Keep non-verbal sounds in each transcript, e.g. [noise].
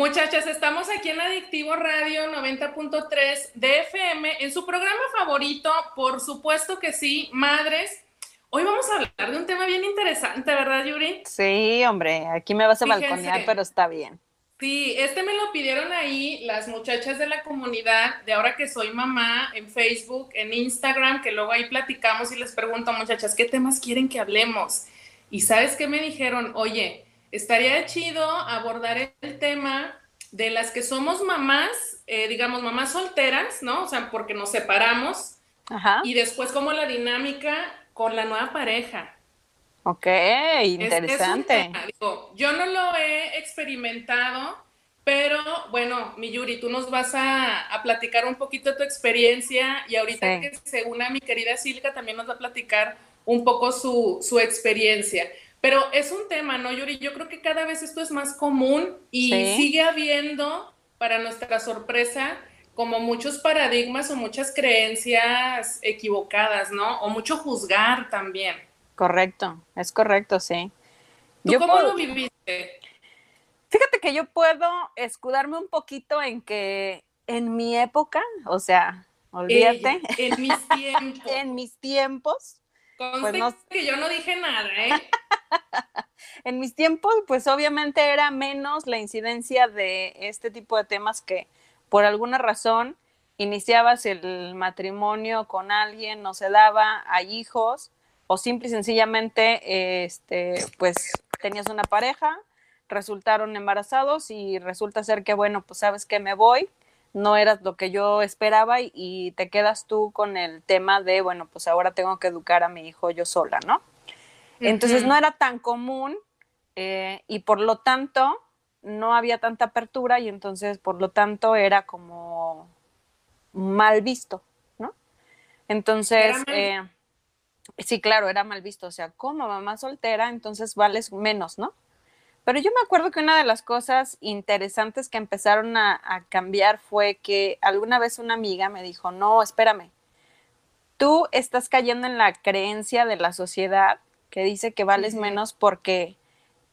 Muchachas, estamos aquí en Adictivo Radio 90.3 de FM, en su programa favorito, por supuesto que sí, Madres. Hoy vamos a hablar de un tema bien interesante, ¿verdad, Yuri? Sí, hombre, aquí me vas a balconear, pero está bien. Sí, este me lo pidieron ahí las muchachas de la comunidad, de ahora que soy mamá, en Facebook, en Instagram, que luego ahí platicamos y les pregunto, muchachas, ¿qué temas quieren que hablemos? Y sabes qué me dijeron, oye, estaría chido abordar el tema de las que somos mamás, eh, digamos, mamás solteras, ¿no? O sea, porque nos separamos. Ajá. Y después como la dinámica con la nueva pareja. Ok, interesante. yo no lo he experimentado, pero bueno, mi Yuri, tú nos vas a, platicar un poquito de tu experiencia y ahorita que se una mi querida Silka también nos va a platicar un poco su, su experiencia. Pero es un tema, ¿no, Yuri? Yo creo que cada vez esto es más común y sigue habiendo, para nuestra sorpresa, como muchos paradigmas o muchas creencias equivocadas, ¿no? O mucho juzgar también. Correcto, es correcto, sí. ¿Tú cómo lo viviste? Fíjate que yo puedo escudarme un poquito en que en mi época, o sea, olvídate. en mis [laughs] tiempos. en mis tiempos. pues no... que yo no dije nada, ¿eh? [laughs] en mis tiempos, pues obviamente era menos la incidencia de este tipo de temas que por alguna razón iniciabas el matrimonio con alguien, no se daba, hay hijos, o simple y sencillamente, este, pues tenías una pareja, resultaron embarazados y resulta ser que, bueno, pues sabes que me voy, no eras lo que yo esperaba y, y, te quedas tú con el tema de, bueno, pues ahora tengo que educar a mi hijo yo sola, ¿no? Entonces no era tan común eh, y por lo tanto no había tanta apertura y entonces por lo tanto era como mal visto, ¿no? Entonces, eh, sí, claro, era mal visto, o sea, como mamá soltera, entonces vales menos, ¿no? Pero yo me acuerdo que una de las cosas interesantes que empezaron a, a cambiar fue que alguna vez una amiga me dijo, no, espérame, tú estás cayendo en la creencia de la sociedad que dice que vales menos porque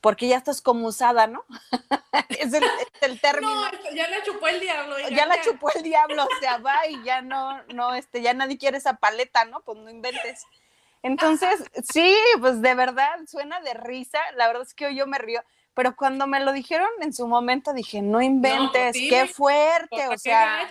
porque ya estás como usada, ¿no? [laughs] es, el, término. No, ya la chupó el diablo. Ya, la chupó el diablo, o sea, va y ya no, no, este, ya nadie quiere esa paleta, ¿no? Pues no inventes. Entonces, sí, pues de verdad, suena de risa, la verdad es que hoy yo me río, pero cuando me lo dijeron en su momento dije, no inventes, qué fuerte, o sea.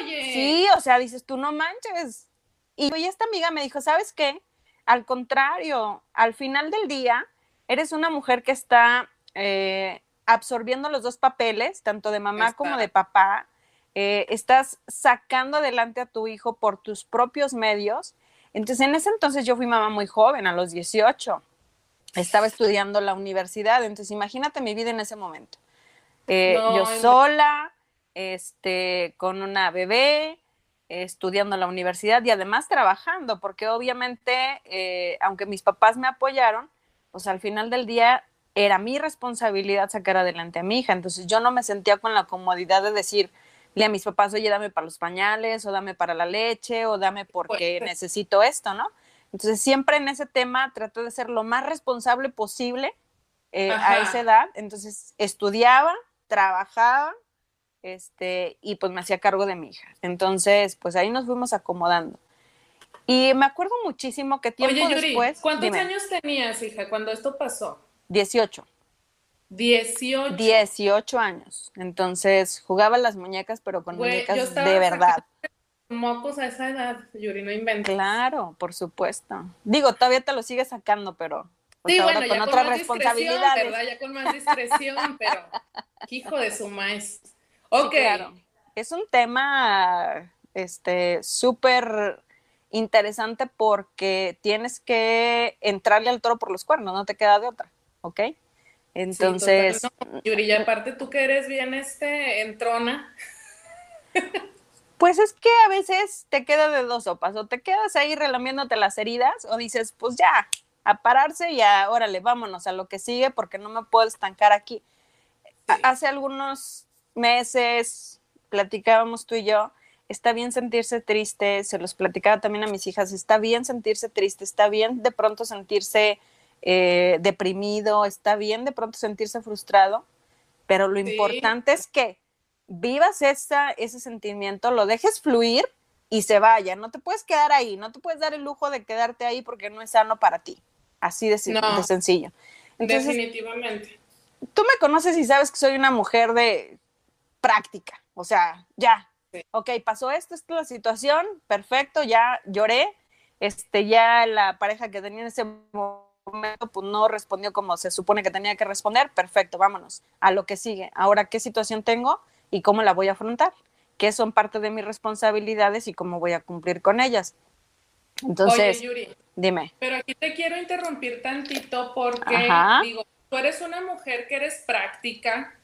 oye. Sí, o sea, dices, tú no manches. Y esta amiga me dijo, ¿sabes qué? Al contrario, al final del día, eres una mujer que está eh, absorbiendo los dos papeles, tanto de mamá como de papá. Eh, estás sacando adelante a tu hijo por tus propios medios. Entonces, en ese entonces yo fui mamá muy joven, a los 18. Estaba estudiando la universidad, entonces imagínate mi vida en ese momento. Eh, yo sola, este, con una bebé, estudiando en la universidad y además trabajando, porque obviamente, eh, aunque mis papás me apoyaron, pues al final del día era mi responsabilidad sacar adelante a mi hija. Entonces yo no me sentía con la comodidad de decirle a mis papás, oye, dame para los pañales, o dame para la leche, o dame porque necesito esto, ¿no? Entonces siempre en ese tema traté de ser lo más responsable posible eh, a esa edad. Entonces estudiaba, trabajaba, este, y pues me hacía cargo de mi hija. Entonces, pues ahí nos fuimos acomodando. Y me acuerdo muchísimo que tiempo Oye, Yuri, después... ¿cuántos años tenías, hija, cuando esto pasó? 18. 18. 18 años. Entonces, jugaba las muñecas, pero con muñecas de verdad. Mocos a esa edad, Yuri, no inventes. Claro, por supuesto. Digo, todavía te lo sigues sacando, pero pues sí, bueno, con otras responsabilidades. Ya con más discreción, pero hijo de su maestro. Ok. claro. Es un tema este súper interesante porque tienes que entrarle al toro por los cuernos, no te queda de otra, ¿ok? Entonces... Yuri, y aparte tú que eres bien este, entrona. Pues es que a veces te queda de dos sopas, o te quedas ahí relamiéndote las heridas, o dices, pues ya, a pararse y a, órale, vámonos a lo que sigue porque no me puedo estancar aquí. Hace algunos meses platicábamos tú y yo, está bien sentirse triste, se los platicaba también a mis hijas, está bien sentirse triste, está bien de pronto sentirse eh, deprimido, está bien de pronto sentirse frustrado, pero lo importante es que vivas esa, ese sentimiento, lo dejes fluir y se vaya. No te puedes quedar ahí, no te puedes dar el lujo de quedarte ahí porque no es sano para ti. Así de, de sencillo. definitivamente. Tú me conoces y sabes que soy una mujer de práctica, o sea, ya. Ok, pasó esto, esta es la situación, perfecto, ya lloré, este, ya la pareja que tenía en ese momento pues no respondió como se supone que tenía que responder, perfecto, vámonos a lo que sigue. Ahora, ¿qué situación tengo y cómo la voy a afrontar? ¿Qué son parte de mis responsabilidades y cómo voy a cumplir con ellas? Entonces, dime. Pero aquí te quiero interrumpir tantito porque, digo, tú eres una mujer que eres práctica,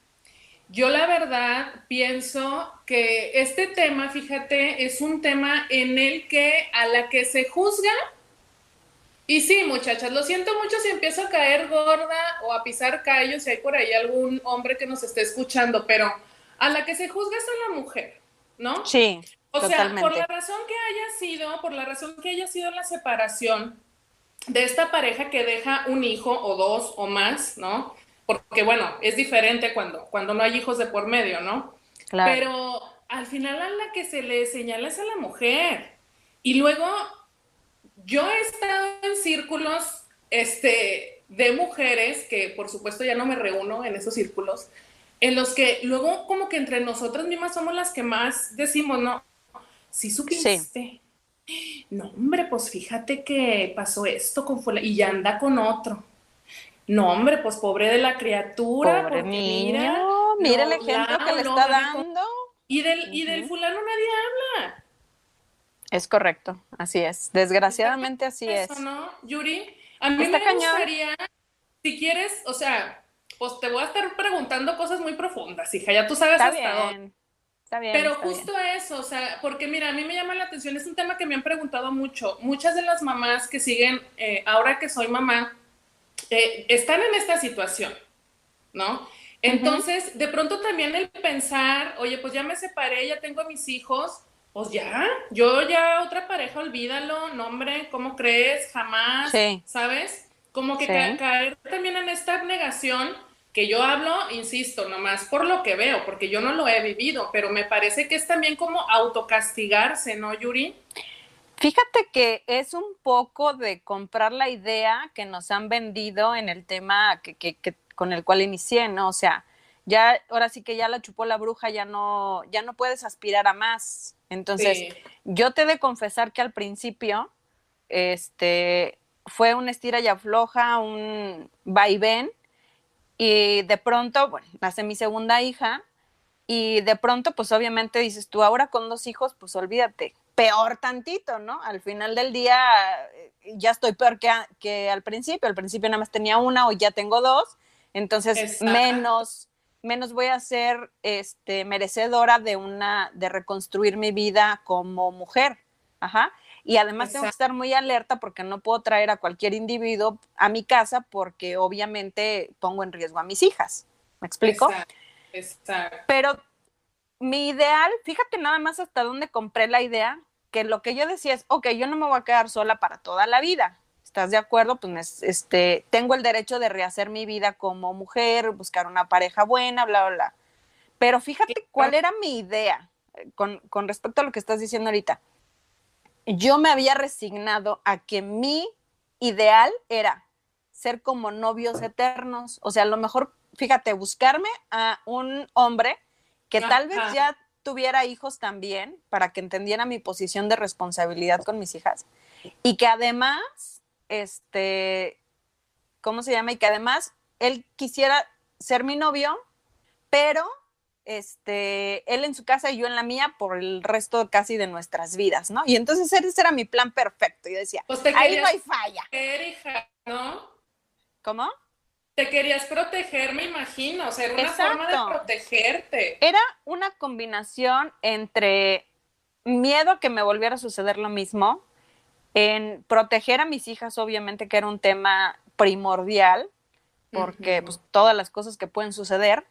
yo la verdad pienso que este tema, fíjate, es un tema en el que a la que se juzga, y sí, muchachas, lo siento mucho si empiezo a caer gorda o a pisar callos, si hay por ahí algún hombre que nos esté escuchando, pero a la que se juzga es a la mujer, ¿no? Sí. O sea, por la razón que haya sido, por la razón que haya sido la separación de esta pareja que deja un hijo o dos o más, ¿no? Porque bueno, es diferente cuando, cuando no hay hijos de por medio, ¿no? Claro. Pero al final a la que se le señala es a la mujer. Y luego, yo he estado en círculos este, de mujeres, que por supuesto ya no me reúno en esos círculos, en los que luego como que entre nosotras mismas somos las que más decimos, ¿no? Si supiste. Sí. No, hombre, pues fíjate que pasó esto con y ya anda con otro. No, hombre, pues pobre de la criatura. Pobre niño, mira, el ejemplo que le está dando. Y del, y del fulano nadie habla. Es correcto, así es. Desgraciadamente así es. ¿no, Yuri? A mí me gustaría, si quieres, o sea, pues te voy a estar preguntando cosas muy profundas, hija, ya tú sabes está hasta bien. Está bien, Pero justo eso, o sea, porque mira, a mí me llama la atención, es un tema que me han preguntado mucho. Muchas de las mamás que siguen, eh, ahora que soy mamá, eh, están en esta situación, ¿no? Entonces, de pronto también el pensar, oye, pues ya me separé, ya tengo a mis hijos, pues ya, yo ya otra pareja, olvídalo, no hombre, ¿cómo crees? Jamás, ¿sabes? Como que caer también en esta negación que yo hablo, insisto, nomás por lo que veo, porque yo no lo he vivido, pero me parece que es también como autocastigarse, ¿no, Yuri? Fíjate que es un poco de comprar la idea que nos han vendido en el tema que, que, con el cual inicié, ¿no? O sea, ya, ahora sí que ya la chupó la bruja, ya no, ya no puedes aspirar a más. Entonces, yo te he de confesar que al principio, este, fue un estira y afloja, un vaivén, y de pronto, bueno, nace mi segunda hija, y de pronto, pues obviamente dices tú, ahora con dos hijos, pues olvídate, peor tantito, ¿no? Al final del día eh, ya estoy peor que, que al principio. Al principio nada más tenía una, hoy ya tengo dos. Entonces, menos, menos voy a ser este, merecedora de una, de reconstruir mi vida como mujer. Ajá. Y además tengo que estar muy alerta porque no puedo traer a cualquier individuo a mi casa porque obviamente pongo en riesgo a mis hijas. ¿Me explico? Exacto. Pero mi ideal, fíjate nada más hasta dónde compré la idea, que lo que yo decía es, ok, yo no me voy a quedar sola para toda la vida. ¿Estás de acuerdo? Pues este, tengo el derecho de rehacer mi vida como mujer, buscar una pareja buena, bla, bla, bla. Pero fíjate cuál era mi idea eh, con, con respecto a lo que estás diciendo ahorita. Yo me había resignado a que mi ideal era ser como novios eternos. O sea, a lo mejor, fíjate, buscarme a un hombre que tal vez ya tuviera hijos también para que entendiera mi posición de responsabilidad con mis hijas y que además, este, ¿cómo se llama? Y que además él quisiera ser mi novio, pero este, él en su casa y yo en la mía por el resto casi de nuestras vidas, ¿no? Y entonces ese era mi plan perfecto. Yo decía, pues ahí no hay falla. ¿no? ¿Cómo? Te querías proteger, me imagino, o sea, era una forma de protegerte. Era una combinación entre miedo a que me volviera a suceder lo mismo, en proteger a mis hijas, obviamente, que era un tema primordial, porque pues todas las cosas que pueden suceder,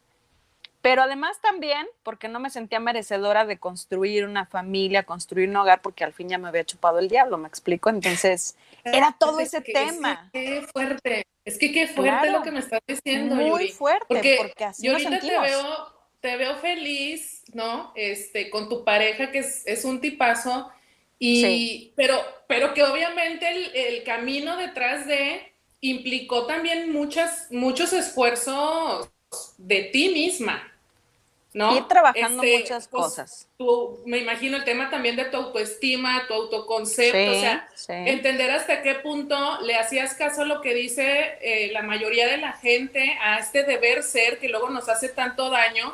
pero además también porque no me sentía merecedora de construir una familia, construir un hogar, porque al fin ya me había chupado el diablo, me explico. Entonces, era todo ese tema. qué fuerte. Es que qué fuerte lo que me estás diciendo, Muy fuerte, porque, así yo ahorita te veo, te veo feliz, ¿no? Este, con tu pareja, que es, un tipazo, y, pero, pero que obviamente el, el, camino detrás de implicó también muchas, muchos esfuerzos de ti misma, ¿no? Ir trabajando este, muchas pues, cosas. me imagino el tema también de tu autoestima, tu autoconcepto, o sea, entender hasta qué punto le hacías caso a lo que dice eh, la mayoría de la gente, a este deber ser que luego nos hace tanto daño,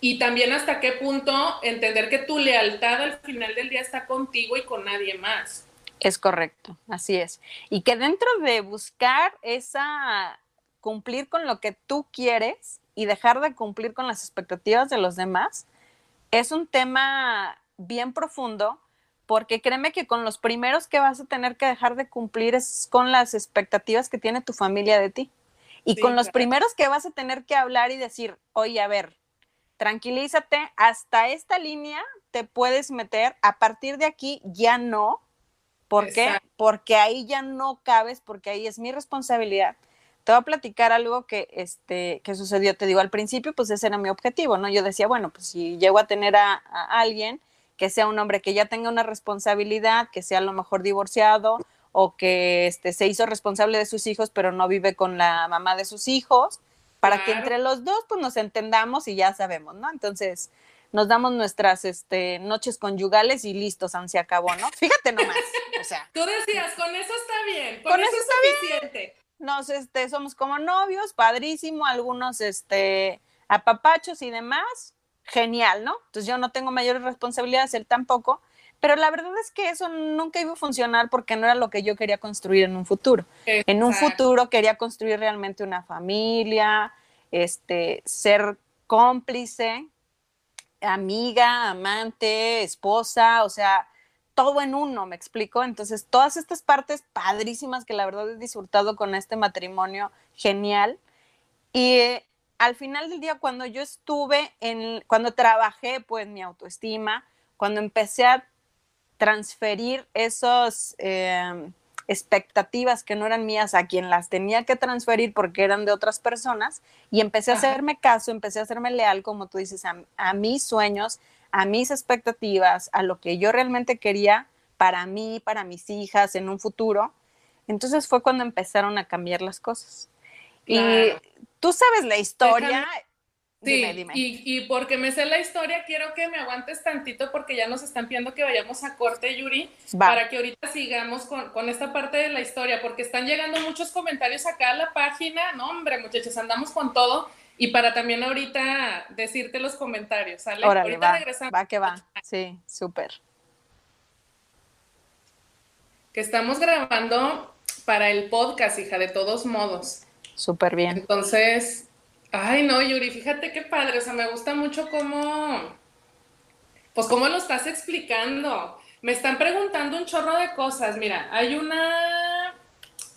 y también hasta qué punto entender que tu lealtad al final del día está contigo y con nadie más. Es correcto, así es. Y que dentro de buscar esa cumplir con lo que tú quieres, y dejar de cumplir con las expectativas de los demás es un tema bien profundo porque créeme que con los primeros que vas a tener que dejar de cumplir es con las expectativas que tiene tu familia de ti. Y con los primeros que vas a tener que hablar y decir, oye, a ver, tranquilízate, hasta esta línea te puedes meter, a partir de aquí ya no. ¿Por qué? Porque ahí ya no cabes, porque ahí es mi responsabilidad te voy a platicar algo que, este, que sucedió. Te digo, al principio, pues ese era mi objetivo, ¿no? Yo decía, bueno, pues si llego a tener a, alguien que sea un hombre que ya tenga una responsabilidad, que sea a lo mejor divorciado o que este, se hizo responsable de sus hijos, pero no vive con la mamá de sus hijos, para que entre los dos, pues nos entendamos y ya sabemos, ¿no? Entonces, nos damos nuestras este, noches conyugales y listos, se acabó, ¿no? Fíjate nomás. O sea. [laughs] Tú decías, con eso está bien, con, eso, está es suficiente nos este, somos como novios, padrísimo, algunos este, apapachos y demás, genial, ¿no? Entonces yo no tengo mayores responsabilidades, él tampoco, pero la verdad es que eso nunca iba a funcionar porque no era lo que yo quería construir en un futuro. En un futuro quería construir realmente una familia, este, ser cómplice, amiga, amante, esposa, o sea, todo en uno, me explico. Entonces, todas estas partes padrísimas que la verdad he disfrutado con este matrimonio, genial. Y eh, al final del día, cuando yo estuve en, cuando trabajé, pues mi autoestima, cuando empecé a transferir esas em, expectativas que no eran mías a quien las tenía que transferir porque eran de otras personas, y empecé a hacerme caso, empecé a hacerme leal, como tú dices, a mis sueños, a mis expectativas, a lo que yo realmente quería para mí, para mis hijas en un futuro. Entonces fue cuando empezaron a cambiar las cosas. Y tú sabes la historia. Sí, Y, porque me sé la historia, quiero que me aguantes tantito porque ya nos están pidiendo que vayamos a corte, Yuri, para que ahorita sigamos con, con, esta parte de la historia, porque están llegando muchos comentarios acá a la página. No, hombre, muchachos, andamos con todo. Y para también ahorita decirte los comentarios, ¿sale? ahorita va, regresamos. Va que va, sí, súper. Que estamos grabando para el podcast, hija, de todos modos. Súper bien. Entonces, ay no, Yuri, fíjate qué padre, o sea, me gusta mucho cómo, pues cómo lo estás explicando. Me están preguntando un chorro de cosas, mira, hay una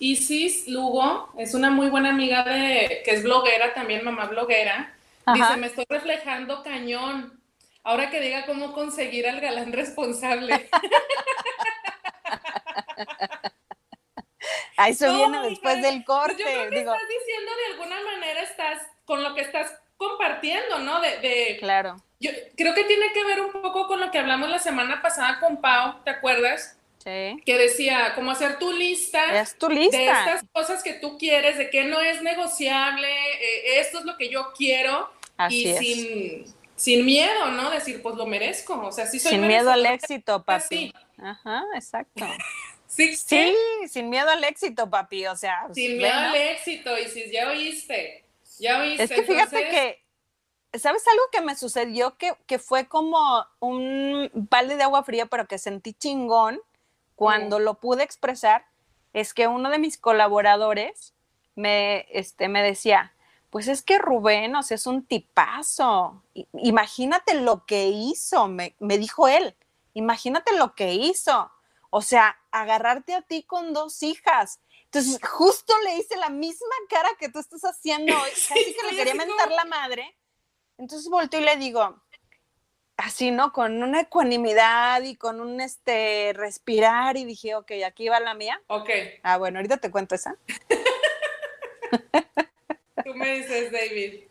Isis Lugo es una muy buena amiga de, que es bloguera, también mamá bloguera. Dice, me estoy reflejando cañón. Ahora que diga cómo conseguir al galán responsable. [laughs] A eso viene después del corte. Yo creo que estás diciendo de alguna manera estás con lo que estás compartiendo, ¿no? De, de, claro. Yo creo que tiene que ver un poco con lo que hablamos la semana pasada con Pau, ¿te acuerdas? Que decía, como hacer tu lista, es tu lista de estas cosas que tú quieres, de que no es negociable, eh, esto es lo que yo quiero, y sin, sin miedo, ¿no? Decir, pues lo merezco, o sea, sí soy Sin miedo al éxito, papi. Ajá, exacto. [laughs] ¿Sí? sí, sin miedo al éxito, papi, o sea. Sin miedo al éxito, y si ya oíste, ya oíste. Es que fíjate que ¿sabes algo que me sucedió? Que, que, fue como un balde de agua fría, pero que sentí chingón cuando lo pude expresar, es que uno de mis colaboradores me, este, me decía, pues es que Rubén, o sea, es un tipazo. Imagínate lo que hizo, me, me dijo él. Imagínate lo que hizo. O sea, agarrarte a ti con dos hijas. Entonces, justo le hice la misma cara que tú estás haciendo hoy, [laughs] casi que le quería mentar la madre. Entonces volteo y le digo, así, ¿no? Con una ecuanimidad y con un este respirar y dije, ok, aquí va la mía. Ok. Ah, bueno, ahorita te cuento esa. [laughs] Tú me dices, David.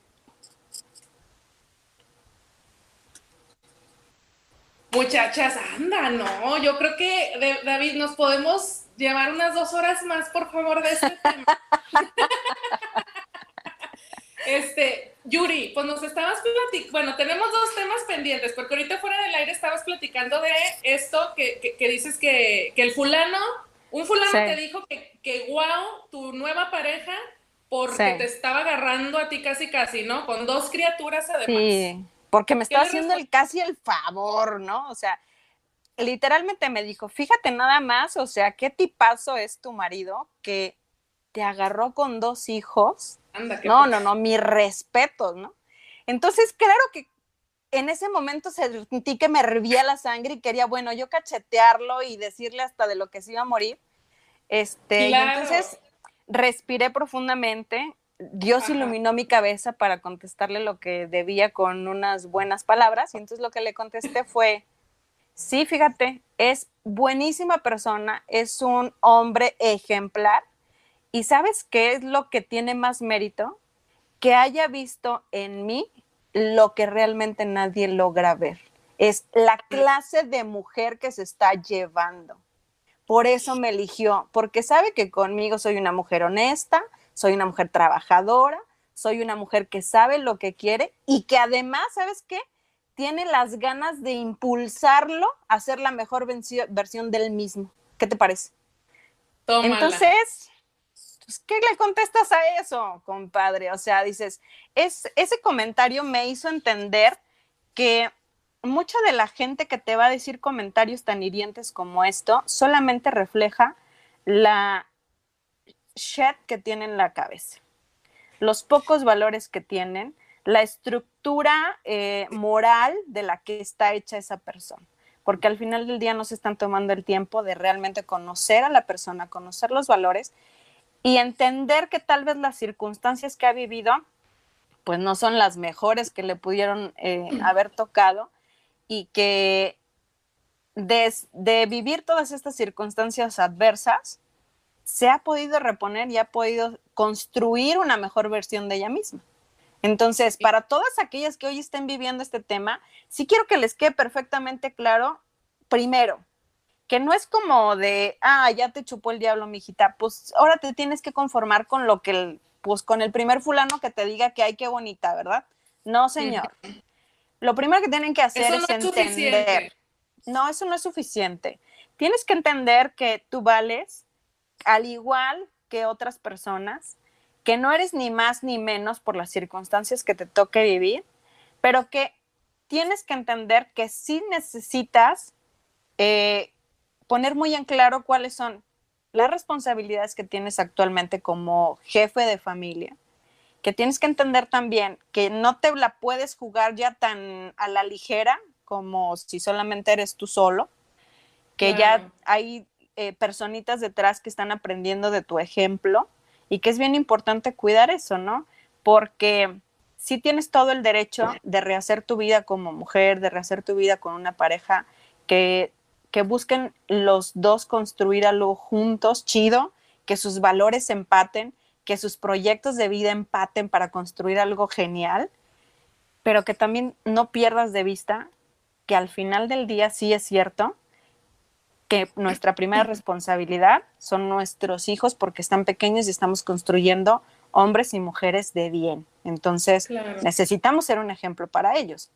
Muchachas, anda, no, yo creo que, David, nos podemos llevar unas dos horas más, por favor, de este tema. [laughs] este, Yuri, pues nos estabas platicando, bueno, tenemos dos temas pendientes, porque ahorita fuera del aire estabas platicando de esto que, dices que, el fulano, un fulano te dijo que, que wow, tu nueva pareja, porque te estaba agarrando a ti casi casi, ¿no? Con dos criaturas además. Sí porque me está haciendo el, casi el favor, ¿no? O sea, literalmente me dijo, fíjate nada más, o sea, qué tipazo es tu marido que te agarró con dos hijos. Anda, no, no, no, mi respeto, ¿no? Entonces, claro que en ese momento sentí que me hervía la sangre y quería, bueno, yo cachetearlo y decirle hasta de lo que se iba a morir. Este, y entonces respiré profundamente, Dios iluminó mi cabeza para contestarle lo que debía con unas buenas palabras y entonces lo que le contesté fue, sí, fíjate, es buenísima persona, es un hombre ejemplar y sabes qué es lo que tiene más mérito? Que haya visto en mí lo que realmente nadie logra ver. Es la clase de mujer que se está llevando. Por eso me eligió, porque sabe que conmigo soy una mujer honesta, soy una mujer trabajadora, soy una mujer que sabe lo que quiere y que además, ¿sabes qué? Tiene las ganas de impulsarlo a ser la mejor versión del mismo. ¿Qué te parece? Entonces, pues, ¿qué le contestas a eso, compadre? O sea, dices, es, ese comentario me hizo entender que mucha de la gente que te va a decir comentarios tan hirientes como esto solamente refleja la shed que tienen en la cabeza, los pocos valores que tienen, la estructura eh, moral de la que está hecha esa persona. Porque al final del día no se están tomando el tiempo de realmente conocer a la persona, conocer los valores y entender que tal vez las circunstancias que ha vivido pues no son las mejores que le pudieron eh, [clears throat] haber tocado y que de vivir todas estas circunstancias adversas, se ha podido reponer y ha podido construir una mejor versión de ella misma. Entonces, para todas aquellas que hoy estén viviendo este tema, sí quiero que les quede perfectamente claro, primero, que no es como de, ah, ya te chupó el diablo, mijita, pues ahora te tienes que conformar con lo que, el, pues con el primer fulano que te diga que hay qué bonita, ¿verdad? No, señor. Lo primero que tienen que hacer es entender. No, eso no es suficiente. Tienes que entender que tú vales al igual que otras personas, que no eres ni más ni menos por las circunstancias que te toque vivir, pero que tienes que entender que sí necesitas eh, poner muy en claro cuáles son las responsabilidades que tienes actualmente como jefe de familia, que tienes que entender también que no te la puedes jugar ya tan a la ligera como si solamente eres tú solo, que ya hay eh, personitas detrás que están aprendiendo de tu ejemplo y que es bien importante cuidar eso, ¿no? Porque si tienes todo el derecho de rehacer tu vida como mujer, de rehacer tu vida con una pareja que, que busquen los dos construir algo juntos, chido, que sus valores empaten, que sus proyectos de vida empaten para construir algo genial, pero que también no pierdas de vista que al final del día sí es cierto que nuestra primera [clears throat] responsabilidad son nuestros hijos porque están pequeños y estamos construyendo hombres y mujeres de bien. Entonces, necesitamos ser un ejemplo para ellos.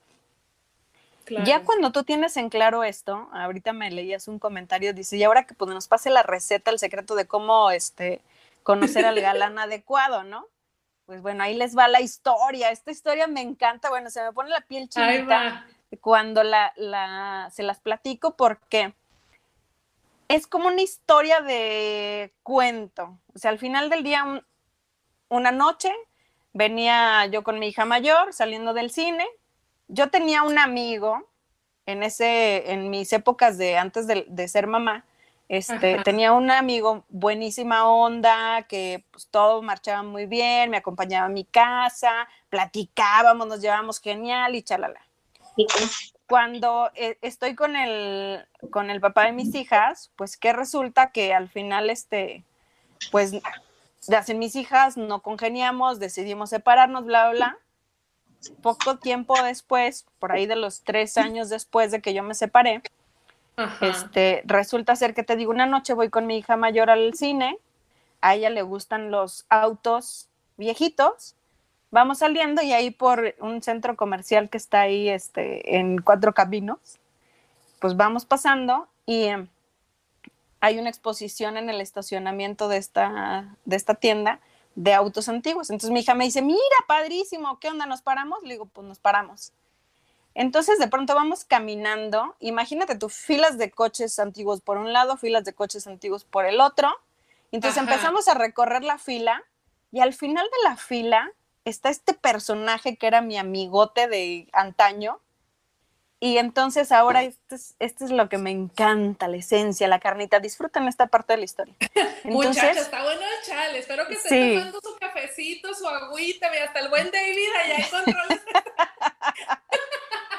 Ya cuando tú tienes en claro esto, ahorita me leías un comentario, dice, y ahora que pues, nos pase la receta, el secreto de cómo este, conocer al galán adecuado, ¿no? Pues bueno, ahí les va la historia. Esta historia me encanta, bueno, se me pone la piel chinita cuando la, la, se las platico porque es como una historia de cuento. O sea, al final del día, una noche, venía yo con mi hija mayor saliendo del cine. Yo tenía un amigo en ese, en mis épocas de antes de, ser mamá. Este, tenía un amigo buenísima onda, que pues todo marchaba muy bien, me acompañaba a mi casa, platicábamos, nos llevábamos genial y chalala cuando eh, estoy con el, con el papá de mis hijas, pues que resulta que al final, este, pues hacen mis hijas, no congeniamos, decidimos separarnos, bla, bla, bla. Poco tiempo después, por ahí de los tres años después de que yo me separé, este, resulta ser que te digo, una noche voy con mi hija mayor al cine, a ella le gustan los autos viejitos, vamos saliendo y ahí por un centro comercial que está ahí este, en Cuatro Caminos, pues vamos pasando y em, hay una exposición en el estacionamiento de esta, de esta tienda de autos antiguos. Entonces mi hija me dice, mira, padrísimo, ¿qué onda? ¿Nos paramos? Le digo, pues nos paramos. Entonces de pronto vamos caminando, imagínate tú, filas de coches antiguos por un lado, filas de coches antiguos por el otro. Entonces empezamos a recorrer la fila y al final de la fila está este personaje que era mi amigote de antaño. Y entonces ahora esto es, esto es lo que me encanta, la esencia, la carnita. Disfruten esta parte de la historia. [laughs] Entonces, Muchachos, está bueno el chale. Espero que esté tomando su cafecito, su agüita, y hasta el buen David allá [laughs]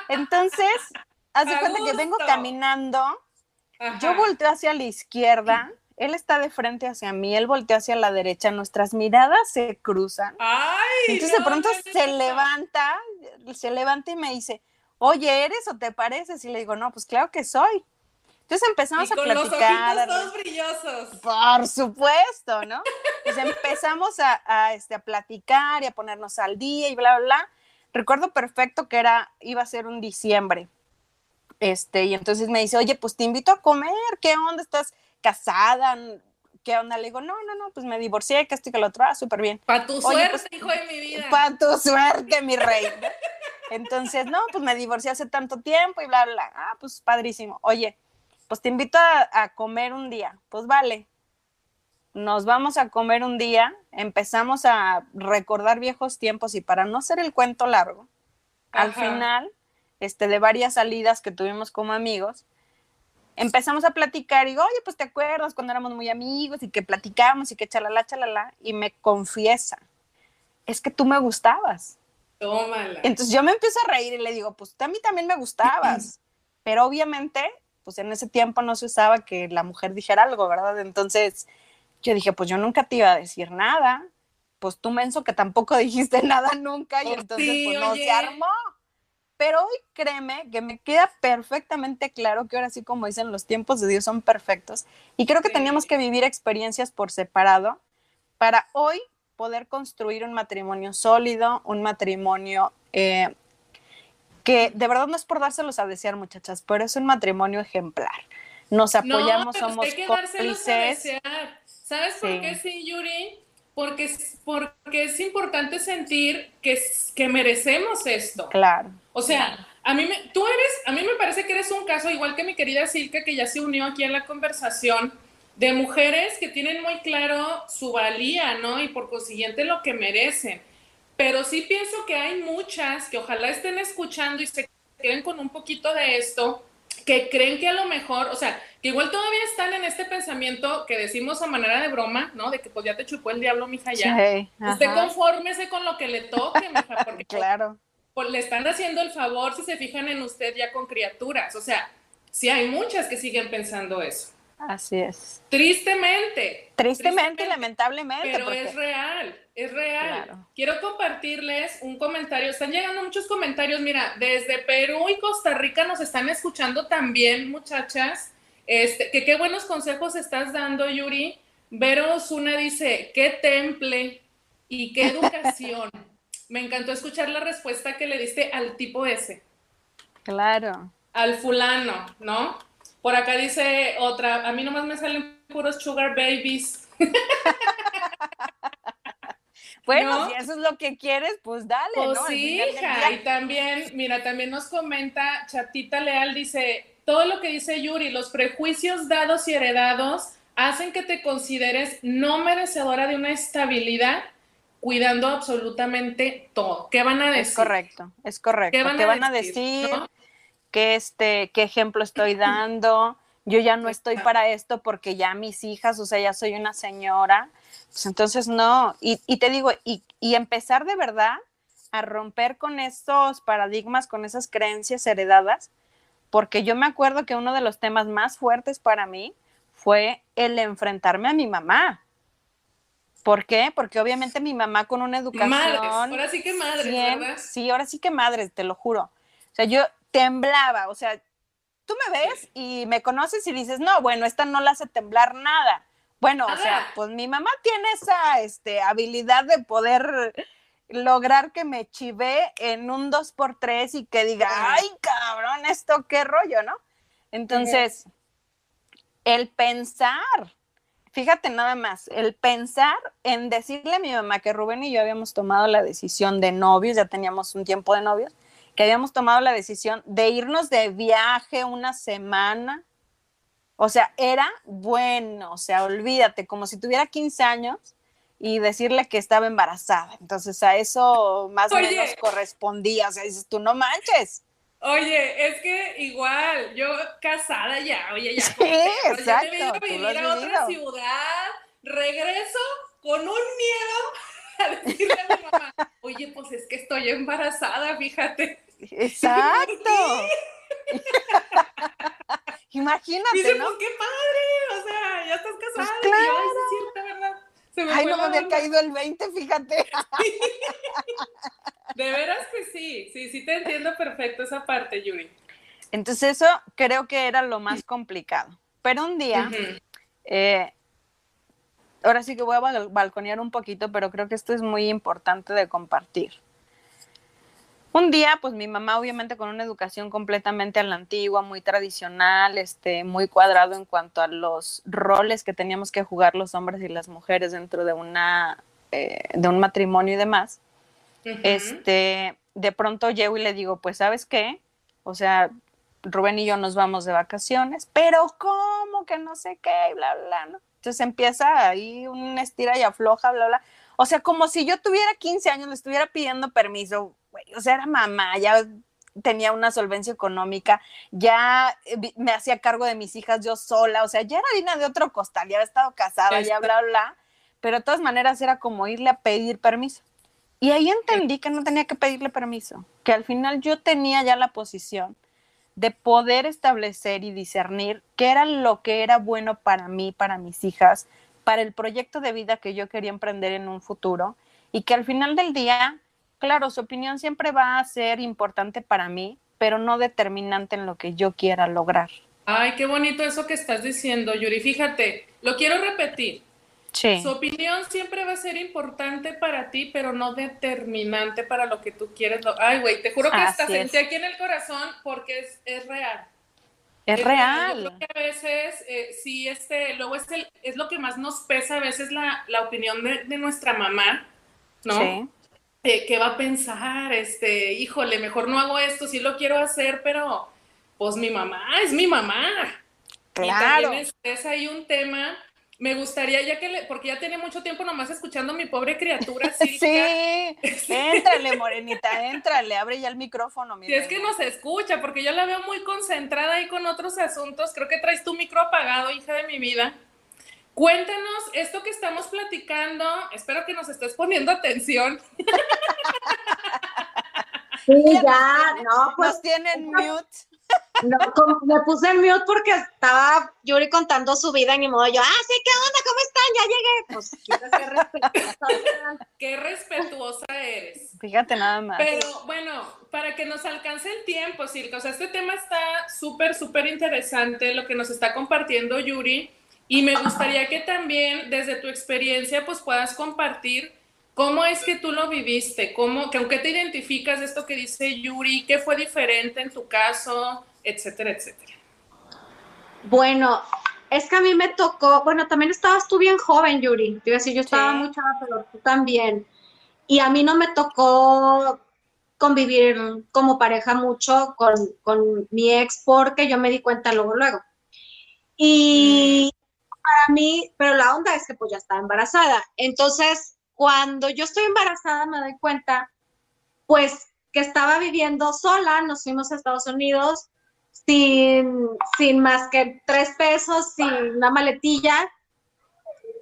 entonces, hace cuenta que vengo caminando, yo volteo hacia la izquierda. Él está de frente hacia mí, él voltea hacia la derecha, nuestras miradas se cruzan. Ay, Entonces de pronto se levanta, se levanta y me dice, oye, ¿eres o te pareces? Y le digo, no, pues claro que soy. Entonces empezamos a platicar. Los todos brillosos. Por supuesto, ¿no? Pues empezamos a, este, a platicar y a ponernos al día y bla, bla, bla. Recuerdo perfecto que era, iba a ser un diciembre. Este, y entonces me dice, oye, pues te invito a comer, ¿qué onda? ¿Estás, casada, ¿qué onda? Le digo, no, no, no, pues me divorcié, que esto y que lo otro, ah, súper bien. Para tu suerte, pues, hijo de mi vida. Para tu suerte, mi rey. Entonces, no, pues me divorcié hace tanto tiempo y bla, bla, ah, pues padrísimo. Oye, pues te invito a, comer un día. Pues vale. Nos vamos a comer un día, empezamos a recordar viejos tiempos y para no hacer el cuento largo, al final, este, de varias salidas que tuvimos como amigos, empezamos a platicar y digo, oye, pues te acuerdas cuando éramos muy amigos y que platicamos y que chalala, chalala, y me confiesa, es que tú me gustabas. Tómala. Entonces yo me empiezo a reír y le digo, pues a mí también me gustabas, [laughs] pero obviamente, pues en ese tiempo no se usaba que la mujer dijera algo, ¿verdad? Entonces yo dije, pues yo nunca te iba a decir nada, pues tú menso que tampoco [laughs] dijiste nada nunca y entonces pues no se armó. Pero hoy créeme que me queda perfectamente claro que ahora sí, como dicen, los tiempos de Dios son perfectos. Y creo que teníamos que vivir experiencias por separado para hoy poder construir un matrimonio sólido, un matrimonio eh, que de verdad no es por dárselos a desear, muchachas, pero es un matrimonio ejemplar. Nos apoyamos, somos cómplices. ¿Sabes por qué sí, Yuri? Porque, porque es importante sentir que, que merecemos esto. Claro. O sea, a mí me, tú eres, a mí me parece que eres un caso igual que mi querida Silke, que ya se unió aquí en la conversación, de mujeres que tienen muy claro su valía, ¿no? Y por consiguiente lo que merecen. Pero sí pienso que hay muchas que ojalá estén escuchando y se queden con un poquito de esto, que creen que a lo mejor, o sea, que igual todavía están en este pensamiento que decimos a manera de broma, ¿no? De que pues ya te chupó el diablo, mija, ya. Sí, Usted confórmese con lo que le toque, mija, [laughs] porque claro. Pues, le están haciendo el favor si se fijan en usted ya con criaturas. O sea, sí hay muchas que siguen pensando eso. Así es. Tristemente. Tristemente, lamentablemente. Pero es real, es real. Quiero compartirles un comentario. Están llegando muchos comentarios. Mira, desde Perú y Costa Rica nos están escuchando también, muchachas. Este, que qué buenos consejos estás dando, Yuri. Vero Osuna dice, qué temple y qué [laughs] educación. Me encantó escuchar la respuesta que le diste al tipo ese. Claro. Al fulano, ¿no? Por acá dice otra, a mí nomás me salen puros sugar babies. [laughs] bueno, si eso es lo que quieres, pues dale, pues ¿no? Sí, hija. Y también, mira, también nos comenta Chatita Leal, dice, todo lo que dice Yuri, los prejuicios dados y heredados hacen que te consideres no merecedora de una estabilidad cuidando absolutamente todo. ¿Qué van a decir? Es correcto, es correcto. ¿Qué van, a, decir? ¿Qué, este, ¿Qué ejemplo estoy dando? Yo ya no estoy para esto porque ya mis hijas, o sea, ya soy una señora. Pues entonces no. Y, te digo, y, y empezar de verdad a romper con esos paradigmas, con esas creencias heredadas, porque yo me acuerdo que uno de los temas más fuertes para mí fue el enfrentarme a mi mamá. ¿Por qué? Porque obviamente mi mamá con una educación. Madres, ahora sí que madres, ¿verdad? Sí, ahora sí que madres, te lo juro. O sea, yo temblaba, o sea, tú me ves y me conoces y dices, no, bueno, esta no la hace temblar nada. Bueno, o sea, pues mi mamá tiene esa este, habilidad de poder lograr que me chive en un 2x3 y que diga, ay, cabrón, esto qué rollo, ¿no? Entonces, el pensar, fíjate nada más, el pensar en decirle a mi mamá que Rubén y yo habíamos tomado la decisión de novios, ya teníamos un tiempo de novios, que habíamos tomado la decisión de irnos de viaje una semana. O sea, era bueno, o sea, olvídate, como si tuviera 15 años y decirle que estaba embarazada. Entonces a eso más o menos correspondía. O sea, dices, tú no manches. Oye, es que igual, yo casada ya, oye, ya. Sí, exacto. Yo me vine a vivir a otra ciudad, regreso con un miedo [laughs] a decirle a mi mamá, oye, pues es que estoy embarazada, fíjate. Exacto. [laughs] Imagínate, Dice, ¿no? pues qué padre, o sea, ya estás casada. Pues claro. Y yo, Ay, sí, es cierto, ¿verdad? Se me Ay, no me había caído el 20, fíjate. [laughs] De veras que sí, sí, sí te entiendo perfecto esa parte, Yuri. Entonces eso creo que era lo más complicado. Pero un día, Ujú. eh, ahora sí que voy a bal- balconear un poquito, pero creo que esto es muy importante de compartir. Un día, pues mi mamá obviamente con una educación completamente a la antigua, muy tradicional, este, muy cuadrado en cuanto a los roles que teníamos que jugar los hombres y las mujeres dentro de una eh, de un matrimonio y demás. Este, de pronto llego y le digo, pues, ¿sabes qué? O sea, Rubén y yo nos vamos de vacaciones, pero ¿cómo que no sé qué? Y bla, bla, bla, ¿no? Entonces empieza ahí un estira y afloja, bla, bla. O sea, como si yo tuviera 15 años, le estuviera pidiendo permiso, güey. O sea, era mamá, ya tenía una solvencia económica, ya eh, me hacía cargo de mis hijas yo sola, o sea, ya era harina de otro costal, ya había estado casada, ya bla, bla, pero de todas maneras era como irle a pedir permiso. Y ahí entendí que no tenía que pedirle permiso, que al final yo tenía ya la posición de poder establecer y discernir qué era lo que era bueno para mí, para mis hijas, para el proyecto de vida que yo quería emprender en un futuro y que al final del día, claro, su opinión siempre va a ser importante para mí, pero no determinante en lo que yo quiera lograr. Ay, qué bonito eso que estás diciendo, Yuri. Fíjate, lo quiero repetir. Sí. Su opinión siempre va a ser importante para ti, pero no determinante para lo que tú quieres. Ay, güey, te juro que hasta Así es. sentí aquí en el corazón porque es, es real. Es Yo real. creo que a veces, eh, sí, este, luego es, el, es lo que más nos pesa a veces la, la opinión de, de nuestra mamá, ¿no? Sí. Eh, ¿Qué va a pensar? Este, híjole, mejor no hago esto, sí lo quiero hacer, pero pues mi mamá es mi mamá. Y Claro. también es, es ahí un tema. Me gustaría, ya que le, porque ya tiene mucho tiempo nomás escuchando a mi pobre criatura, [laughs] Silvia. Sí, [laughs] éntrale, morenita, éntrale, abre ya el micrófono. mi Si es que nos escucha, porque yo la veo muy concentrada ahí con otros asuntos. Creo que traes tu micro apagado, hija de mi vida. Cuéntanos esto que estamos platicando. Espero que nos estés poniendo atención. Sí, Ya no, pues Nos tienen mute. no, como- me puse en mute porque estaba Yuri contando su vida y ni modo yo, ah, sí, ¿qué onda? ¿Cómo están? Ya llegué. Pues quiero ser respetuosa. [laughs] Qué respetuosa eres. Fíjate nada más. Pero bueno, para que nos alcance el tiempo, Silka, o sea, este tema está súper, súper interesante, lo que nos está compartiendo Yuri, y me gustaría que también desde tu experiencia pues puedas compartir cómo es que tú lo viviste, cómo, que aunque te identificas de esto que dice Yuri, qué fue diferente en tu caso, etcétera, etcétera. Bueno, es que a mí me tocó, bueno, también estabas tú bien joven, Yuri. Te iba a decir, yo estaba Sí. muy chava, pero tú también. Y a mí no me tocó convivir como pareja mucho con, con mi ex porque yo me di cuenta luego, luego. Y para mí, pero la onda es que pues ya estaba embarazada. Entonces, cuando yo estoy embarazada me doy cuenta, pues que estaba viviendo sola, nos fuimos a Estados Unidos sin, sin más que tres pesos, sin una maletilla,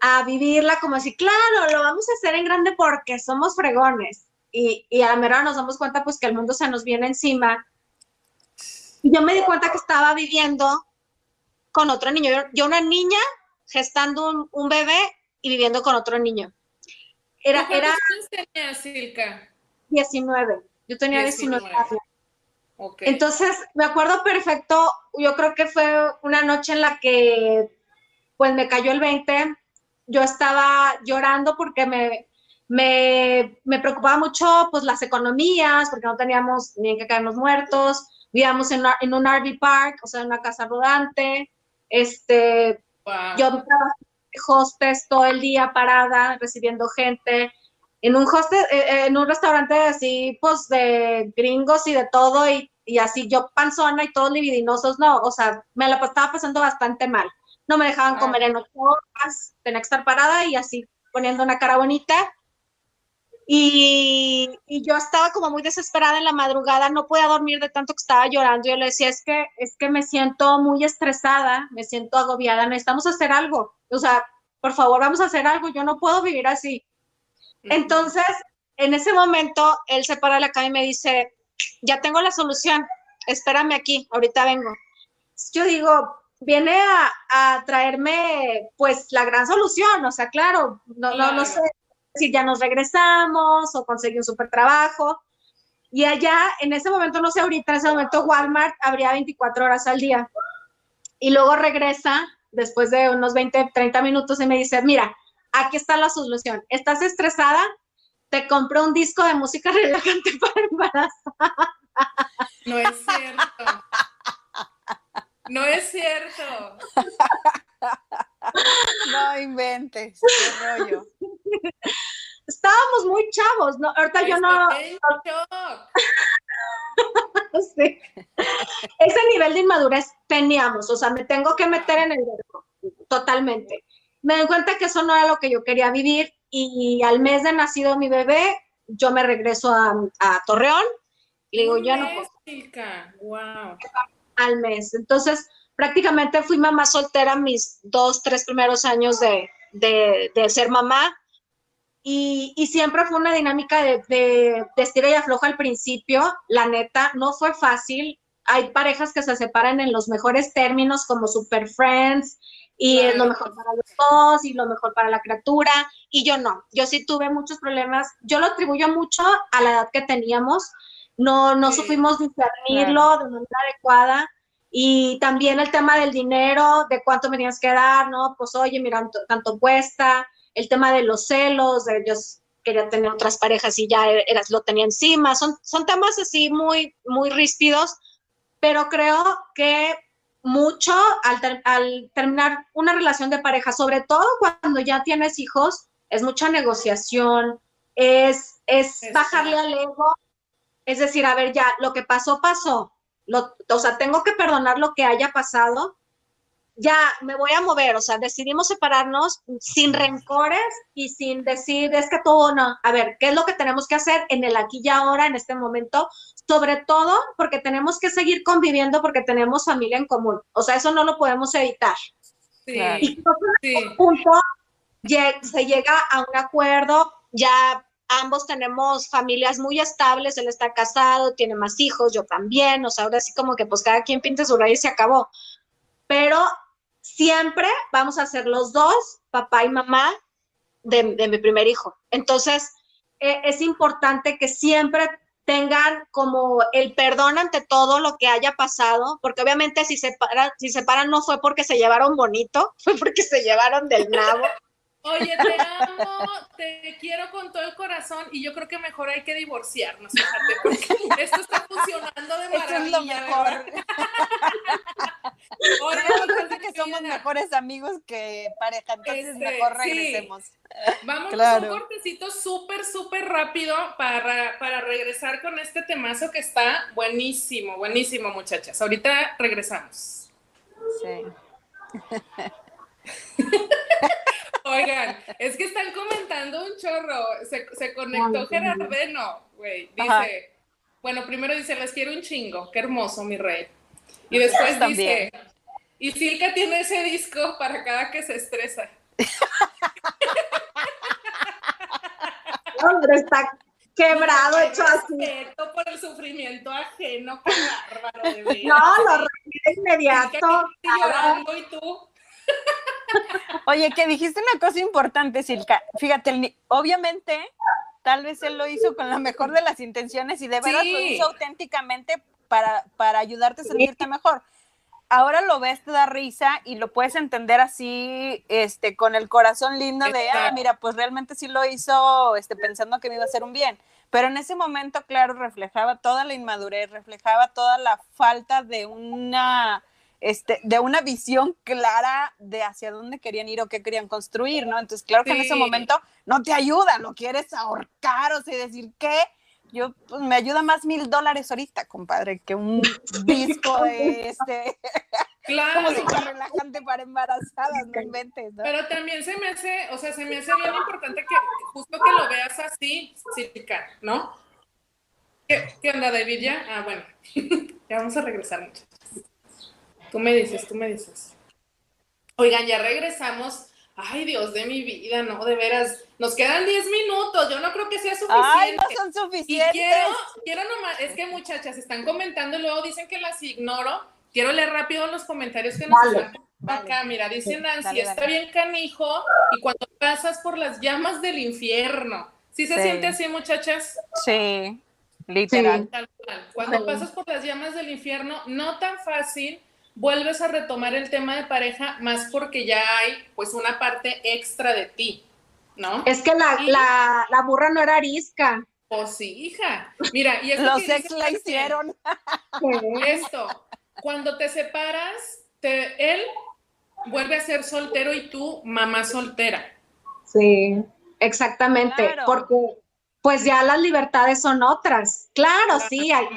a vivirla como así, claro, lo vamos a hacer en grande porque somos fregones. Y, y a la mera nos damos cuenta pues que el mundo se nos viene encima. Y yo me di cuenta que estaba viviendo con otro niño. Yo una niña gestando un, un bebé y viviendo con otro niño. Era, ¿Cuántos era años tenías, Silka? 19. Yo tenía 19, 19. años. Ok. Entonces, me acuerdo perfecto, yo creo que fue una noche en la que pues me cayó el 20. Yo estaba llorando porque me, me, me preocupaba mucho pues las economías, porque no teníamos ni en qué caernos muertos. Vivíamos en, en un RV park, o sea, en una casa rodante. Este, Wow. yo trabajé de hostes todo el día parada, recibiendo gente. En un hostes, eh, eh, en un restaurante así, pues de gringos y de todo, y, y así yo panzona y todos libidinosos, no, o sea, me la estaba pasando bastante mal. No me dejaban comer en ocho horas, tenía que estar parada y así poniendo una cara bonita. Y, y yo estaba como muy desesperada en la madrugada, no podía dormir de tanto que estaba llorando. Yo le decía, es que, es que me siento muy estresada, me siento agobiada, necesitamos hacer algo. O sea, por favor, vamos a hacer algo, yo no puedo vivir así. Entonces, en ese momento, él se para de la cama y me dice, ya tengo la solución, espérame aquí, ahorita vengo. Yo digo, viene a, a traerme pues la gran solución, o sea, claro, no, no, no sé si ya nos regresamos o conseguí un super trabajo. Y allá, en ese momento, no sé ahorita, en ese momento Walmart abría 24 horas al día. Y luego regresa después de unos 20, 30 minutos y me dice, mira, aquí está la solución. ¿Estás estresada? Te compré un disco de música [laughs] relajante para embarazar. No es cierto. No es cierto. [laughs] No inventes, qué rollo. Estábamos muy chavos, ¿no? Ahorita yo no. [laughs] Sí. Ese nivel de inmadurez teníamos, o sea, me tengo que meter en el verbo, totalmente. Me doy cuenta que eso no era lo que yo quería vivir y al mes de nacido mi bebé, yo me regreso a, a Torreón y digo, ya no. Wow. al mes. Entonces, prácticamente fui mamá soltera mis dos, tres primeros años de, de- de ser mamá. Y, y siempre fue una dinámica de, de, de estira y afloja al principio. La neta, no fue fácil. Hay parejas que se separan en los mejores términos, como super friends, y es lo Claro. mejor para los dos y lo mejor para la criatura. Y yo no, yo sí tuve muchos problemas. Yo lo atribuyo mucho a la edad que teníamos. No, no Sí. supimos discernirlo de manera adecuada. Y también el tema del dinero, de cuánto me tienes que dar, ¿no? Pues oye, mira, tanto cuesta. El tema de los celos, de ellos quería tener otras parejas y ya eras, lo tenía encima. Son, son temas así muy, muy ríspidos, pero creo que mucho al, ter- al terminar una relación de pareja, sobre todo cuando ya tienes hijos, es mucha negociación, es, es Exacto. bajarle al ego, es decir, a ver, ya, lo que pasó, pasó. Lo, o sea, tengo que perdonar lo que haya pasado. Ya me voy a mover, o sea, decidimos separarnos sin rencores y sin decir, es que todo no. A ver, ¿qué es lo que tenemos que hacer en el aquí y ahora, en este momento? Sobre todo porque tenemos que seguir conviviendo porque tenemos familia en común. O sea, eso no lo podemos evitar. Sí. Y creo que sí. punto lle- se llega a un acuerdo, ya ambos tenemos familias muy estables, él está casado, tiene más hijos, yo también, o sea, ahora sí como que pues cada quien pinta su raíz y se acabó. Pero siempre vamos a ser los dos, papá y mamá, de, mi primer hijo. Entonces, eh, es importante que siempre tengan como el perdón ante todo lo que haya pasado, porque obviamente si se paran, si se paran no fue porque se llevaron bonito, [laughs] fue porque se llevaron del nabo. Oye, te amo, te quiero con todo el corazón y yo creo que mejor hay que divorciarnos, fíjate, porque esto está funcionando de Esto maravilla. es lo mejor. [laughs] Recuerda que somos mejores amigos que pareja, entonces Este, mejor sí. regresemos. Vamos a Claro. un cortecito súper, súper rápido para, para regresar con este temazo que está buenísimo, buenísimo, muchachas. Ahorita regresamos. Sí. [laughs] Oigan, es que están comentando un chorro. Se, se conectó Ay, Gerardeno, güey. Dice, Ajá. bueno, primero dice, les quiero un chingo. Qué hermoso, mi rey. Y después También. dice, y Silka tiene ese disco para cada que se estresa. Hombre, está quebrado, hecho así. Por el sufrimiento ajeno, qué bárbaro, de. [laughs] No, lo reí de Silka, inmediato. que estoy llorando y tú. Oye, que dijiste una cosa importante, Silka. Fíjate, obviamente, tal vez él lo hizo con la mejor de las intenciones y de verdad lo hizo auténticamente para, para ayudarte a sentirte mejor. Ahora lo ves, te da risa y lo puedes entender así, este, con el corazón lindo de, ah, mira, pues realmente sí lo hizo, este, pensando que me iba a hacer un bien. Pero en ese momento, claro, reflejaba toda la inmadurez, reflejaba toda la falta de una, este, de una visión clara de hacia dónde querían ir o qué querían construir, ¿no? Entonces, claro que en ese momento no te ayuda, lo quieres ahorcar o sea, decir, ¿qué? Yo, pues me ayuda más mil dólares ahorita, compadre, que un [laughs] disco de este. [laughs] Claro. Fuera relajante para embarazadas, no inventes, ¿no? Pero también se me hace, o sea, se me hace bien importante que justo que lo veas así, Silka, ¿no? ¿Qué, ¿Qué, onda, David? ¿Ya? Ah, bueno. [laughs] ya vamos a regresar, muchachos. Tú me dices, tú me dices. Oigan, ya regresamos. Ay, Dios de mi vida, no, de veras. Nos quedan 10 minutos. Yo no creo que sea suficiente. Ay, no son suficientes. Y quiero, quiero nomás, es que muchachas están comentando y luego dicen que las ignoro Quiero leer rápido los comentarios que nos están acá. Mira, dice Nancy, está bien canijo y cuando pasas por las llamas del infierno. ¿Sí se siente así, muchachas? Sí, literal. Cuando pasas por las llamas del infierno, no tan fácil, vuelves a retomar el tema de pareja, más porque ya hay pues una parte extra de ti, ¿no? Es que la, la, la burra no era arisca. Pues sí, hija. Mira, y Los ex la hicieron. Esto, cuando te separas, te, él vuelve a ser soltero y tú mamá soltera. Sí, exactamente, porque pues ya las libertades son otras. Claro, sí, hay,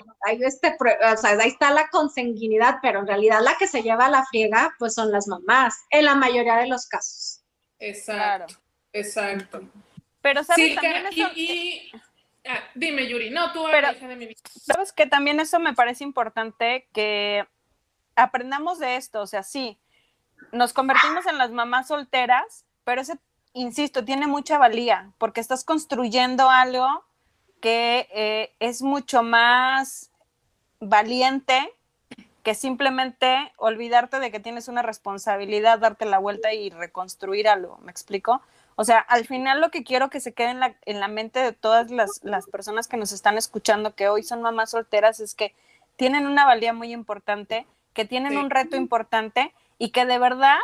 este, o sea, ahí está la consanguinidad, pero en realidad la que se lleva a la friega, pues son las mamás, en la mayoría de los casos. Exacto, exacto. Pero sabes también y, ah, dime, Yuri, no, tú pero, de mi vida. Sabes que también eso me parece importante que aprendamos de esto, o sea, sí, nos convertimos en las mamás solteras, pero ese, insisto, tiene mucha valía, porque estás construyendo algo que eh, es mucho más valiente que simplemente olvidarte de que tienes una responsabilidad, darte la vuelta y reconstruir algo, ¿me explico? O sea, al final lo que quiero que se quede en la, en la mente de todas las, las personas que nos están escuchando, que hoy son mamás solteras, es que tienen una valía muy importante que tienen un reto importante y que de verdad,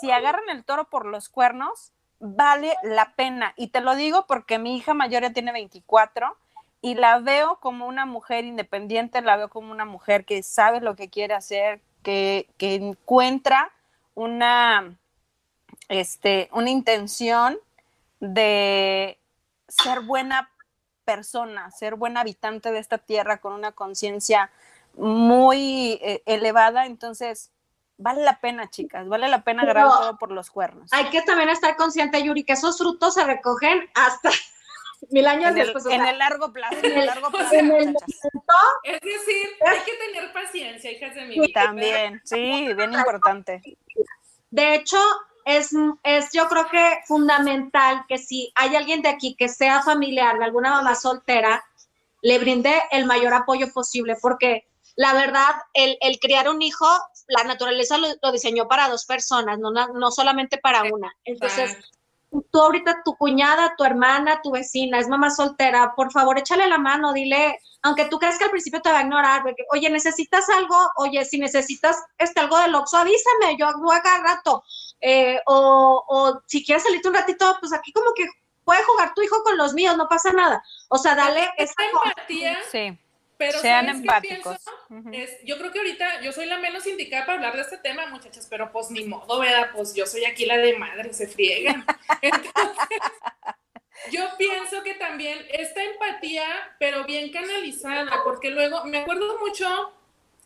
si agarran el toro por los cuernos, vale la pena. Y te lo digo porque mi hija mayor ya tiene 24 y la veo como una mujer independiente, la veo como una mujer que sabe lo que quiere hacer, que, que encuentra una, este, una intención de ser buena persona, ser buen habitante de esta tierra con una conciencia muy eh, elevada, entonces vale la pena, chicas, vale la pena agarrar todo por los cuernos. Hay que también estar consciente, Yuri, que esos frutos se recogen hasta [laughs] mil años después. en el largo plazo, en el largo [laughs] plazo. es decir, hay que tener paciencia, hijas de mi vida. También, sí, bien importante. De hecho, es, es yo creo que fundamental que si hay alguien de aquí que sea familiar de alguna mamá soltera, le brinde el mayor apoyo posible, porque la verdad, el, el criar un hijo, la naturaleza lo, diseñó para dos personas, no, no solamente para una. Entonces, tú ahorita, tu cuñada, tu hermana, tu vecina, es mamá soltera, por favor, échale la mano, dile, aunque tú creas que al principio te va a ignorar, porque, oye, necesitas algo, oye, si necesitas este, algo del Oxxo, avísame, yo hago acá rato. Eh, o, o si quieres salirte un ratito, pues aquí como que puede jugar tu hijo con los míos, no pasa nada. O sea, dale esa empatía. Sí pero sean empáticos. Es, yo creo que ahorita yo soy la menos indicada para hablar de este tema, muchachas, pero pues ni modo, ¿verdad? Pues yo soy aquí la de madre, se friegan. [laughs] Entonces, yo pienso que también esta empatía, pero bien canalizada, porque luego me acuerdo mucho,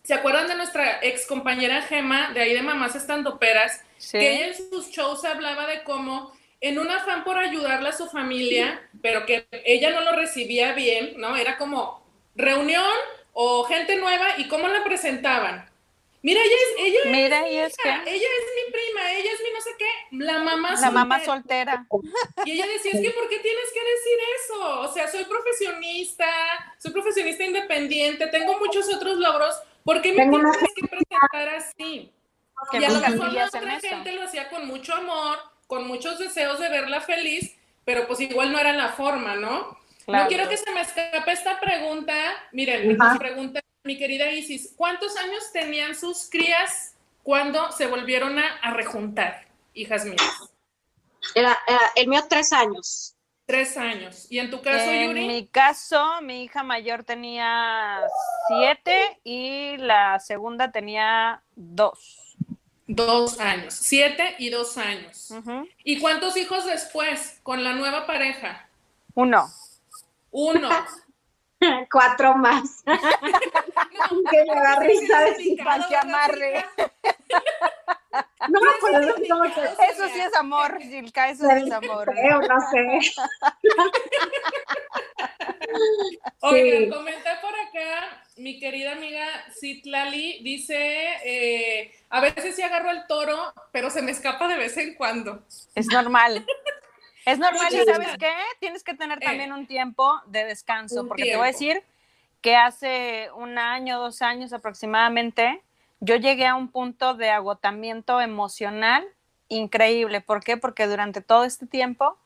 ¿se acuerdan de nuestra ex compañera Gema, de ahí de Mamás Estando Peras? Que ella en sus shows hablaba de cómo en un afán por ayudarle a su familia, pero que ella no lo recibía bien, ¿no? Era como, reunión o gente nueva y cómo la presentaban. Mira, ella es, ella Mira, es, ella es mi prima, ella es mi no sé qué, la mamá soltera. La mamá soltera. Y ella decía, es que ¿por qué tienes que decir eso? O sea, soy profesionista, soy profesionista independiente, tengo muchos otros logros, ¿por qué me tienes que presentar así? y a lo mejor la otra gente lo hacía con mucho amor, con muchos deseos de verla feliz, pero pues igual no era la forma, ¿no? No quiero que se me escape esta pregunta. Miren, pregunta mi querida Isis, ¿cuántos años tenían sus crías cuando se volvieron a, rejuntar, hijas mías? Era, el mío tres años. Tres años. ¿Y en tu caso, Yuri? En mi caso, mi hija mayor tenía siete y la segunda tenía dos. Dos años. Siete y dos años. ¿Y cuántos hijos después con la nueva pareja? Uno. Uno. [laughs] Cuatro más. [laughs] que me da risa de [laughs] que amarre. No, pues eso sí es amor, Gilka, eso sí es amor. no sé. Oigan, comenté por acá, mi querida amiga Citlali dice, eh, a veces sí agarro el toro, pero se me escapa de vez en cuando. Es normal. Es normal, y ¿sabes qué? Tienes que tener también eh, un tiempo de descanso, porque te voy a decir que hace un año, dos años aproximadamente, yo llegué a un punto de agotamiento emocional increíble. ¿Por qué? Porque durante todo este tiempo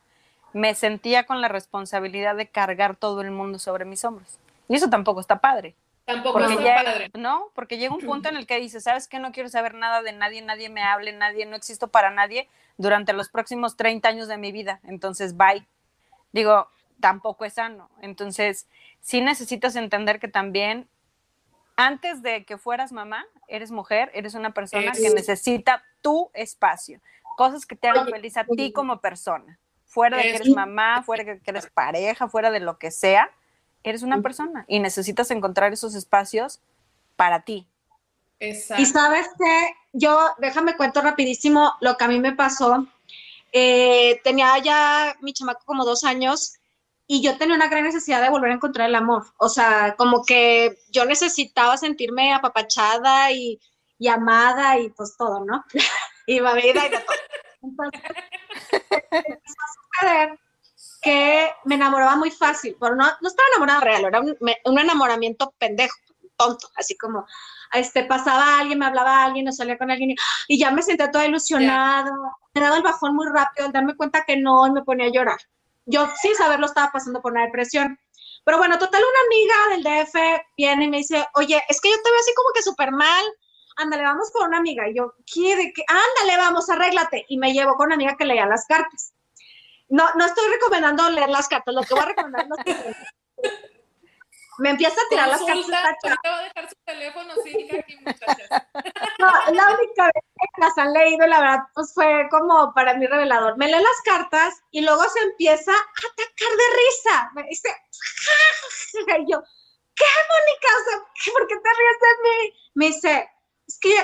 me sentía con la responsabilidad de cargar todo el mundo sobre mis hombros. Y eso tampoco está padre. Tampoco está padre. No, porque llega un [laughs] punto en el que dices, ¿sabes qué? No quiero saber nada de nadie, nadie me hable, nadie, no existo para nadie durante los próximos 30 años de mi vida. Entonces, bye. Digo, tampoco es sano. Entonces, sí necesitas entender que también, antes de que fueras mamá, eres mujer, eres una persona que necesita tu espacio, cosas que te hagan feliz a ti como persona. Fuera de que eres mamá, fuera de que eres pareja, fuera de lo que sea, eres una persona y necesitas encontrar esos espacios para ti. Exacto. Y sabes que yo, déjame cuento rapidísimo lo que a mí me pasó. Eh, tenía ya mi chamaco como dos años y yo tenía una gran necesidad de volver a encontrar el amor. O sea, como que yo necesitaba sentirme apapachada y, y amada y pues todo, ¿no? [laughs] y vida y de todo. Entonces, empezó a suceder que me enamoraba muy fácil, pero no, no estaba enamorada real, era un, un, enamoramiento pendejo, tonto, así como, este, pasaba alguien, me hablaba alguien, no salía con alguien, y, ya me sentía toda ilusionada, me daba el bajón muy rápido al darme cuenta que no, me ponía a llorar. Yo sin saberlo estaba pasando por una depresión. Pero bueno, total, una amiga del DF viene y me dice, oye, es que yo te veo así como que súper mal, ándale, vamos con una amiga. Y yo, ¿qué? De qué? Ándale, vamos, arréglate. Y me llevo con una amiga que leía las cartas. No, no estoy recomendando leer las cartas, lo que voy a recomendar es me empieza a tirar las cartas. Va a dejar su teléfono, sí, aquí, muchachas. [laughs] No, la única vez que las han leído, la verdad, pues fue como para mí revelador. Me lee las cartas y luego se empieza a atacar de risa. Me dice, y yo, ¿qué, Mónica? O sea, ¿por qué te ríes de mí? Me dice, es que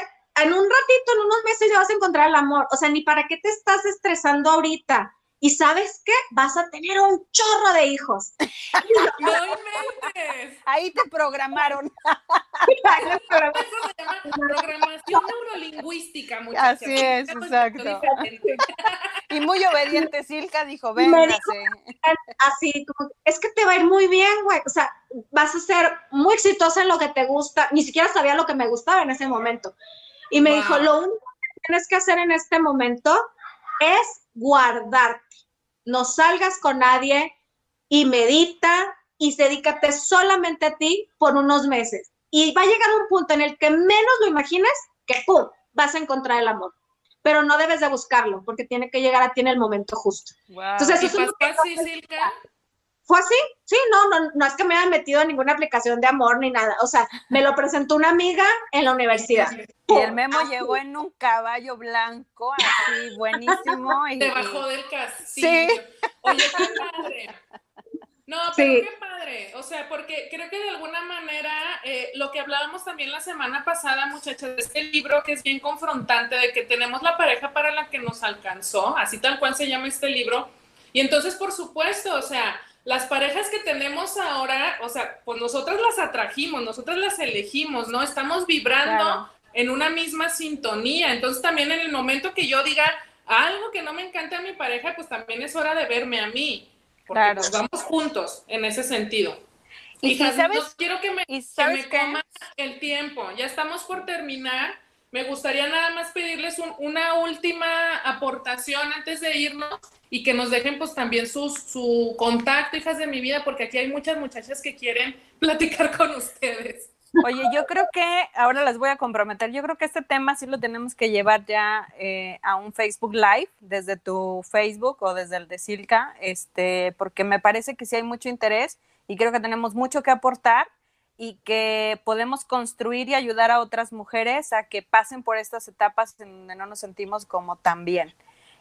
en un ratito, en unos meses ya vas a encontrar el amor. O sea, ni para qué te estás estresando ahorita. Y sabes qué? Vas a tener un chorro de hijos. [laughs] no inventes. Ahí te programaron. Eso se llama programación neurolingüística, muchachos. Así es, exacto. y muy obediente Silka dijo, véngase. Así, como, es que te va a ir muy bien, güey. O sea, vas a ser muy exitosa en lo que te gusta. Ni siquiera sabía lo que me gustaba en ese momento. Y me dijo, lo único que tienes que hacer en este momento es guardarte. No salgas con nadie y medita y dedícate solamente a ti por unos meses. Y va a llegar un punto en el que menos lo imagines que ¡pum! vas a encontrar el amor. Pero no debes de buscarlo porque tiene que llegar a ti en el momento justo. Entonces, eso es fue así, sí, no, no, no es que me haya metido en ninguna aplicación de amor ni nada. O sea, me lo presentó una amiga en la universidad. Y el memo llegó en un caballo blanco, así [laughs] buenísimo. Y... Debajo del castillo. Sí. Oye, qué padre. No, pero qué padre. O sea, porque creo que de alguna manera eh, lo que hablábamos también la semana pasada, muchachas, de este libro que es bien confrontante, de que tenemos la pareja para la que nos alcanzó, así tal cual se llama este libro. Y entonces, por supuesto, o sea, las parejas que tenemos ahora, o sea, pues nosotros las atrajimos, nosotros las elegimos, ¿no? Estamos vibrando en una misma sintonía. Entonces también en el momento que yo diga algo que no me encanta a mi pareja, pues también es hora de verme a mí. Porque claro. Pues, vamos juntos en ese sentido. Y sabes, quiero que me, que me coma el tiempo. Ya estamos por terminar, me gustaría nada más pedirles una última aportación antes de irnos y que nos dejen pues también su contacto, hijas de mi vida, porque aquí hay muchas muchachas que quieren [laughs] platicar con ustedes. Oye, yo creo que ahora las voy a comprometer. Yo creo que este tema sí lo tenemos que llevar ya eh, a un Facebook Live desde tu Facebook o desde el de Silca, este, porque me parece que sí hay mucho interés y creo que tenemos mucho que aportar y que podemos construir y ayudar a otras mujeres a que pasen por estas etapas en donde no nos sentimos como tan bien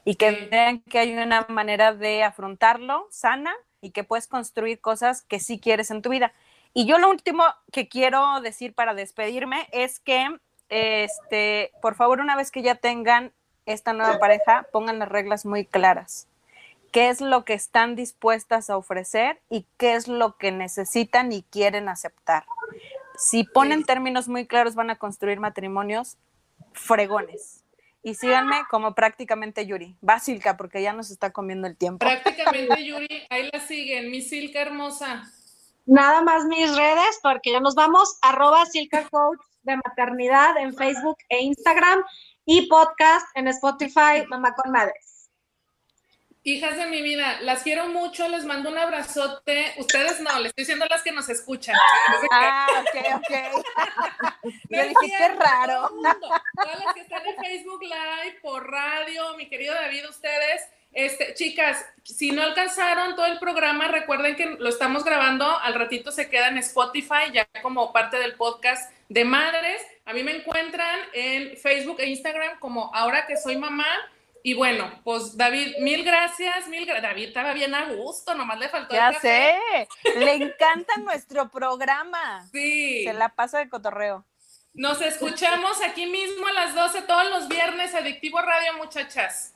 y que vean que hay una manera de afrontarlo sana y que puedes construir cosas que sí quieres en tu vida. Y yo lo último que quiero decir para despedirme es que, este, por favor, una vez que ya tengan esta nueva pareja, pongan las reglas muy claras. ¿Qué es lo que están dispuestas a ofrecer y qué es lo que necesitan y quieren aceptar? Si ponen términos muy claros, van a construir matrimonios fregones. Y síganme como prácticamente Yuri. Va Silka, porque ya nos está comiendo el tiempo. Prácticamente [laughs] Yuri, ahí la siguen, mi Silka hermosa nada más mis redes, porque ya nos vamos, arroba Silka Coach de maternidad en Facebook e Instagram y podcast en Spotify, Mamá con Madres. Hijas de mi vida, las quiero mucho, les mando un abrazote. Ustedes no, les estoy diciendo a las que nos escuchan. Ah, ok, ok. [laughs] Dije, qué raro. Todas las que están en Facebook Live, por radio, mi querido David, ustedes este, chicas, si no alcanzaron todo el programa, recuerden que lo estamos grabando, al ratito se queda en Spotify, ya como parte del podcast de madres. A mí me encuentran en Facebook e Instagram como ahora que soy mamá. Y bueno, pues David, mil gracias, mil gracias. David estaba bien a gusto, nomás le faltó. Ya sé, le encanta nuestro programa. Sí. Se la pasa de cotorreo. Nos escuchamos aquí mismo a las 12 todos los viernes, Adictivo Radio, muchachas.